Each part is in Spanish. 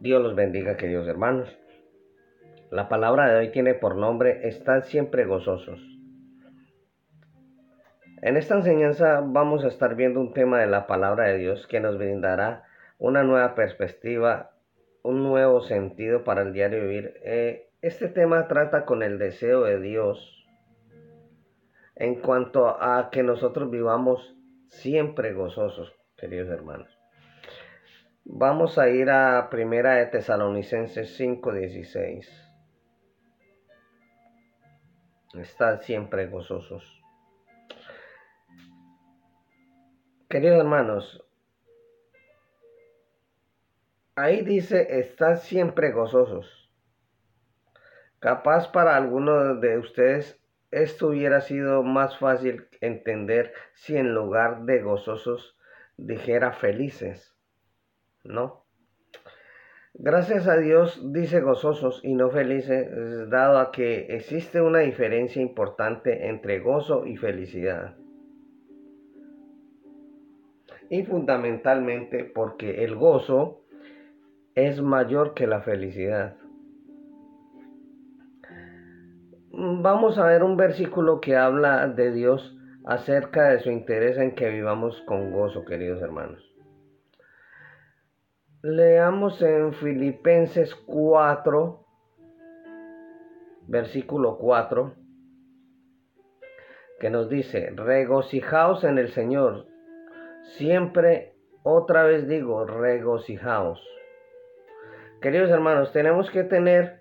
Dios los bendiga, queridos hermanos. La palabra de hoy tiene por nombre Están siempre gozosos. En esta enseñanza vamos a estar viendo un tema de la palabra de Dios que nos brindará una nueva perspectiva, un nuevo sentido para el diario vivir. Eh, este tema trata con el deseo de Dios en cuanto a que nosotros vivamos siempre gozosos, queridos hermanos. Vamos a ir a Primera de Tesalonicenses 5:16. Estad siempre gozosos. Queridos hermanos, ahí dice, estad siempre gozosos. Capaz para algunos de ustedes esto hubiera sido más fácil entender si en lugar de gozosos dijera felices. ¿No? Gracias a Dios dice gozosos y no felices, dado a que existe una diferencia importante entre gozo y felicidad. Y fundamentalmente porque el gozo es mayor que la felicidad. Vamos a ver un versículo que habla de Dios acerca de su interés en que vivamos con gozo, queridos hermanos. Leamos en Filipenses 4, versículo 4, que nos dice, regocijaos en el Señor. Siempre, otra vez digo, regocijaos. Queridos hermanos, tenemos que tener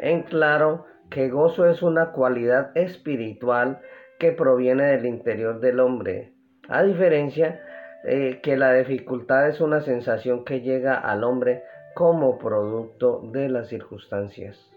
en claro que gozo es una cualidad espiritual que proviene del interior del hombre. A diferencia eh, que la dificultad es una sensación que llega al hombre como producto de las circunstancias.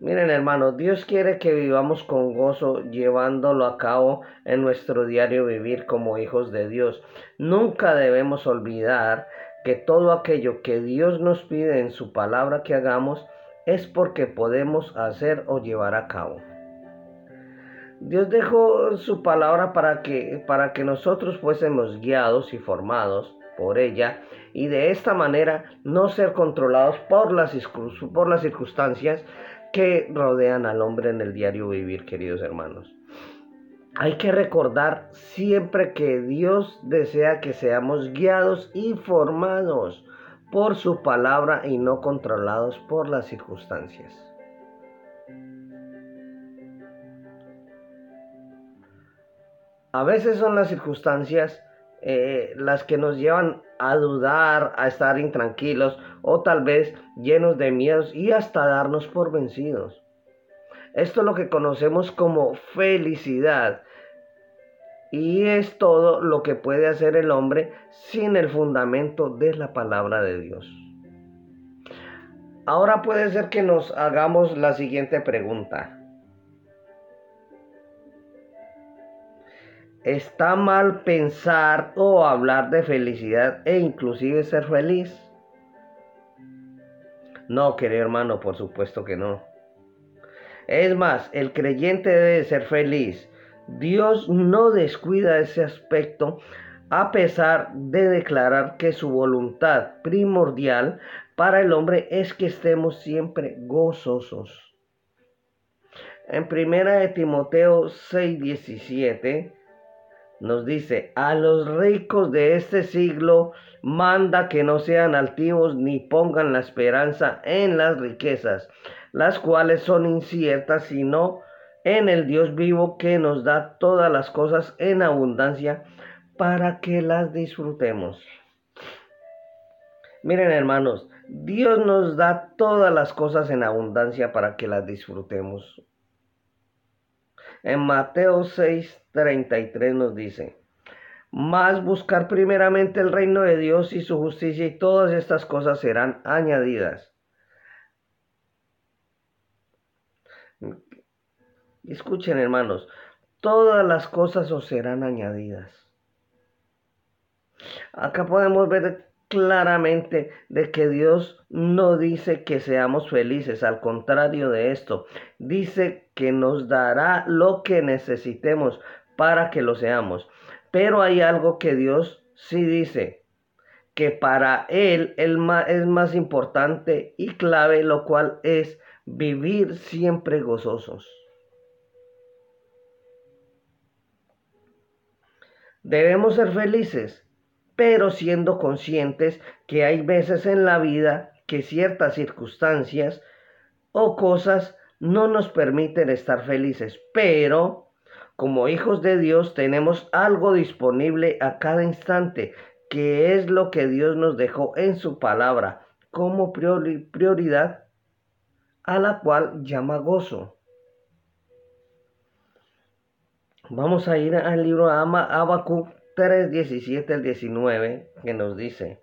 Miren hermanos, Dios quiere que vivamos con gozo llevándolo a cabo en nuestro diario vivir como hijos de Dios. Nunca debemos olvidar que todo aquello que Dios nos pide en su palabra que hagamos es porque podemos hacer o llevar a cabo. Dios dejó su palabra para que, para que nosotros fuésemos guiados y formados por ella y de esta manera no ser controlados por las, por las circunstancias que rodean al hombre en el diario vivir, queridos hermanos. Hay que recordar siempre que Dios desea que seamos guiados y formados por su palabra y no controlados por las circunstancias. A veces son las circunstancias eh, las que nos llevan a dudar, a estar intranquilos o tal vez llenos de miedos y hasta darnos por vencidos. Esto es lo que conocemos como felicidad y es todo lo que puede hacer el hombre sin el fundamento de la palabra de Dios. Ahora puede ser que nos hagamos la siguiente pregunta. Está mal pensar o hablar de felicidad e inclusive ser feliz. No, querido hermano, por supuesto que no. Es más, el creyente debe ser feliz. Dios no descuida ese aspecto a pesar de declarar que su voluntad primordial para el hombre es que estemos siempre gozosos. En primera de Timoteo 6:17 nos dice, a los ricos de este siglo manda que no sean altivos ni pongan la esperanza en las riquezas, las cuales son inciertas, sino en el Dios vivo que nos da todas las cosas en abundancia para que las disfrutemos. Miren hermanos, Dios nos da todas las cosas en abundancia para que las disfrutemos. En Mateo 6:33 nos dice, más buscar primeramente el reino de Dios y su justicia y todas estas cosas serán añadidas. Escuchen hermanos, todas las cosas os serán añadidas. Acá podemos ver claramente de que Dios no dice que seamos felices, al contrario de esto, dice que nos dará lo que necesitemos para que lo seamos. Pero hay algo que Dios sí dice, que para Él es más importante y clave, lo cual es vivir siempre gozosos. Debemos ser felices, pero siendo conscientes que hay veces en la vida que ciertas circunstancias o cosas no nos permiten estar felices, pero como hijos de Dios tenemos algo disponible a cada instante, que es lo que Dios nos dejó en su palabra como prioridad, a la cual llama gozo. Vamos a ir al libro de Habacuc 3, 17 al 19, que nos dice,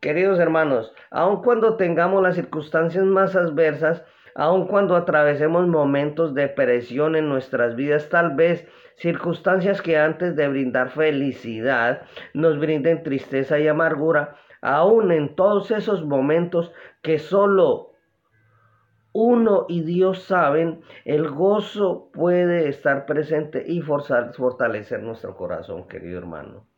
Queridos hermanos, aun cuando tengamos las circunstancias más adversas, aun cuando atravesemos momentos de presión en nuestras vidas, tal vez circunstancias que antes de brindar felicidad nos brinden tristeza y amargura, aun en todos esos momentos que solo uno y Dios saben, el gozo puede estar presente y fortalecer nuestro corazón, querido hermano.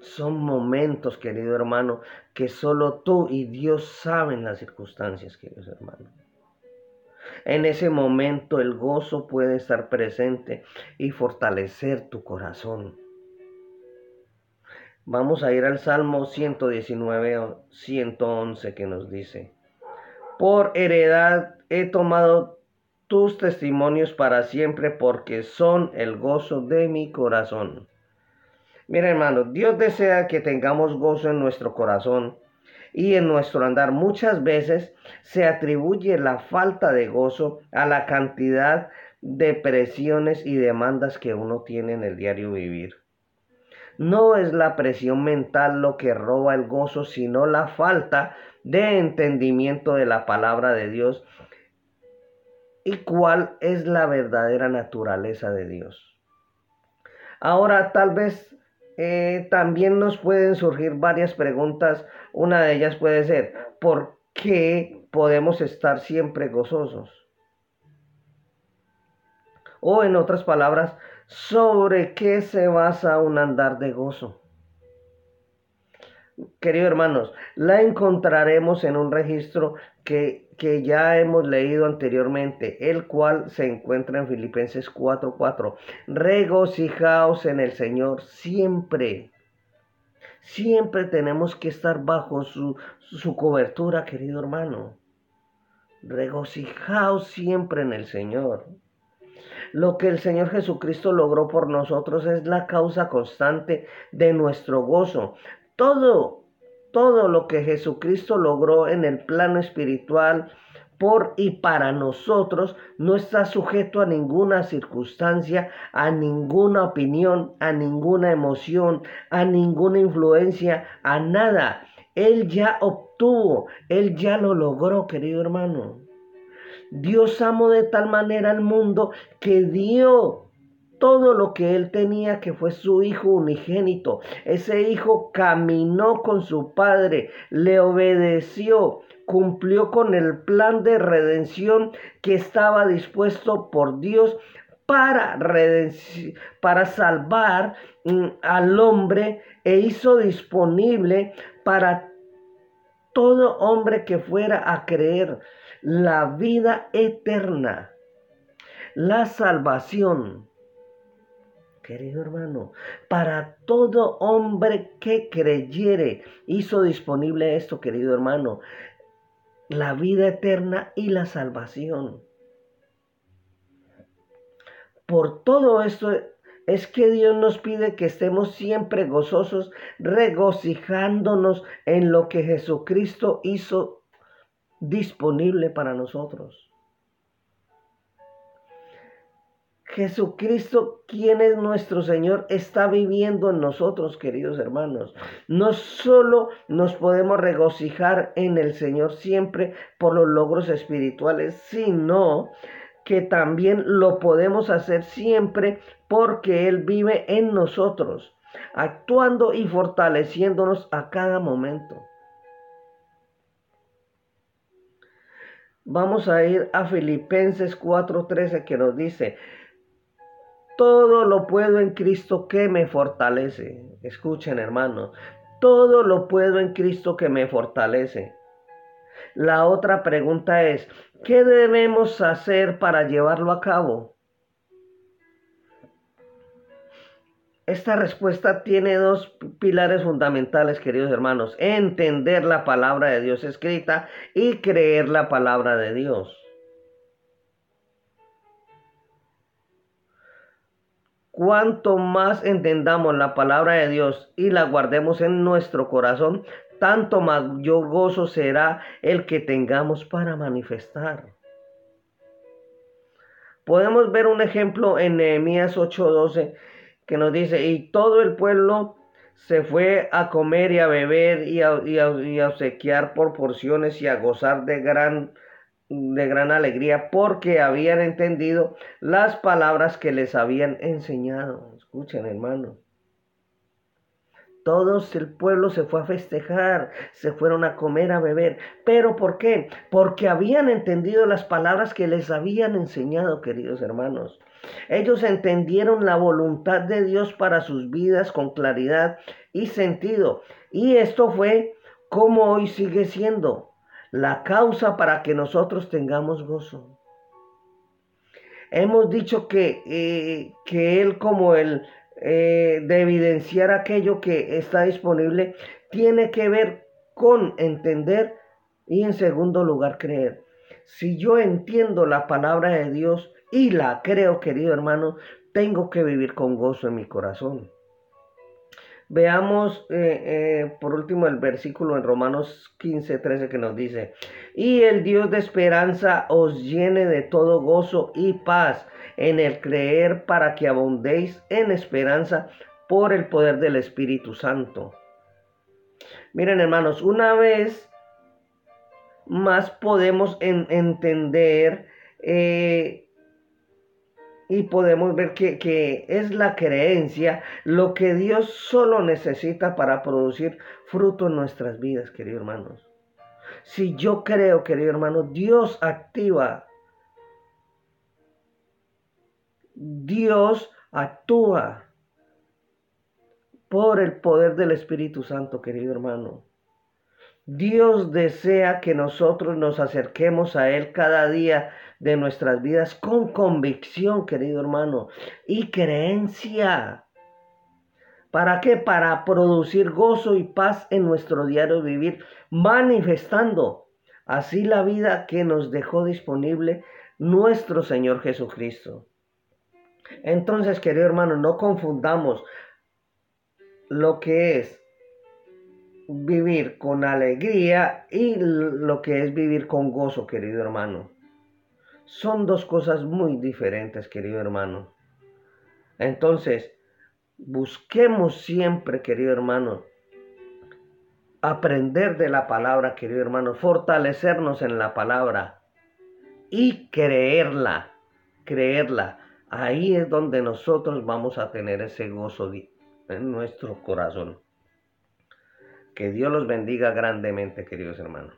Son momentos, querido hermano, que solo tú y Dios saben las circunstancias, querido hermano. En ese momento el gozo puede estar presente y fortalecer tu corazón. Vamos a ir al Salmo 119, 111 que nos dice, por heredad he tomado tus testimonios para siempre porque son el gozo de mi corazón. Mira hermano, Dios desea que tengamos gozo en nuestro corazón y en nuestro andar. Muchas veces se atribuye la falta de gozo a la cantidad de presiones y demandas que uno tiene en el diario vivir. No es la presión mental lo que roba el gozo, sino la falta de entendimiento de la palabra de Dios y cuál es la verdadera naturaleza de Dios. Ahora tal vez eh, también nos pueden surgir varias preguntas. Una de ellas puede ser, ¿por qué podemos estar siempre gozosos? O en otras palabras, ¿sobre qué se basa un andar de gozo? Queridos hermanos, la encontraremos en un registro que, que, ya hemos leído anteriormente, el cual se encuentra en Filipenses 4:4. Regocijaos en el Señor siempre. Siempre tenemos que estar bajo su, su cobertura, querido hermano. Regocijaos siempre en el Señor. Lo que el Señor Jesucristo logró por nosotros es la causa constante de nuestro gozo todo, todo lo que Jesucristo logró en el plano espiritual por y para nosotros no está sujeto a ninguna circunstancia, a ninguna opinión, a ninguna emoción, a ninguna influencia, a nada. Él ya obtuvo, Él ya lo logró, querido hermano. Dios amó de tal manera al mundo que dio todo lo que él tenía, que fue su hijo unigénito. Ese hijo caminó con su padre, le obedeció, cumplió con el plan de redención que estaba dispuesto por Dios para, para salvar mm, al hombre e hizo disponible para todo hombre que fuera a creer la vida eterna, la salvación querido hermano, para todo hombre que creyere, hizo disponible esto, querido hermano, la vida eterna y la salvación. Por todo esto es que Dios nos pide que estemos siempre gozosos, regocijándonos en lo que Jesucristo hizo disponible para nosotros. Jesucristo, quien es nuestro Señor, está viviendo en nosotros, queridos hermanos. No solo nos podemos regocijar en el Señor siempre por los logros espirituales, sino que también lo podemos hacer siempre porque Él vive en nosotros, actuando y fortaleciéndonos a cada momento. Vamos a ir a Filipenses 4:13 que nos dice, todo lo puedo en Cristo que me fortalece. Escuchen, hermanos. Todo lo puedo en Cristo que me fortalece. La otra pregunta es, ¿qué debemos hacer para llevarlo a cabo? Esta respuesta tiene dos pilares fundamentales, queridos hermanos. Entender la palabra de Dios escrita y creer la palabra de Dios. Cuanto más entendamos la palabra de Dios y la guardemos en nuestro corazón, tanto mayor gozo será el que tengamos para manifestar. Podemos ver un ejemplo en Nehemías 8:12 que nos dice, y todo el pueblo se fue a comer y a beber y a, y a obsequiar por porciones y a gozar de gran de gran alegría porque habían entendido las palabras que les habían enseñado. Escuchen, hermano. Todos el pueblo se fue a festejar, se fueron a comer, a beber. ¿Pero por qué? Porque habían entendido las palabras que les habían enseñado, queridos hermanos. Ellos entendieron la voluntad de Dios para sus vidas con claridad y sentido. Y esto fue como hoy sigue siendo la causa para que nosotros tengamos gozo. Hemos dicho que, eh, que Él como el eh, de evidenciar aquello que está disponible, tiene que ver con entender y en segundo lugar creer. Si yo entiendo la palabra de Dios y la creo, querido hermano, tengo que vivir con gozo en mi corazón. Veamos eh, eh, por último el versículo en Romanos 15, 13 que nos dice, y el Dios de esperanza os llene de todo gozo y paz en el creer para que abundéis en esperanza por el poder del Espíritu Santo. Miren hermanos, una vez más podemos entender eh, y podemos ver que, es la creencia lo que Dios solo necesita para producir fruto en nuestras vidas, queridos hermanos. Si yo creo, querido hermano, Dios activa, Dios actúa por el poder del Espíritu Santo, querido hermano. Dios desea que nosotros nos acerquemos a Él cada día de nuestras vidas con convicción, querido hermano, y creencia. ¿Para qué? Para producir gozo y paz en nuestro diario vivir, manifestando así la vida que nos dejó disponible nuestro Señor Jesucristo. Entonces, querido hermano, no confundamos lo que es vivir con alegría y lo que es vivir con gozo, querido hermano. Son dos cosas muy diferentes, querido hermano. Entonces, busquemos siempre, querido hermano, aprender de la palabra, querido hermano, fortalecernos en la palabra y creerla, creerla. Ahí es donde nosotros vamos a tener ese gozo en nuestro corazón. Que Dios los bendiga grandemente, queridos hermanos.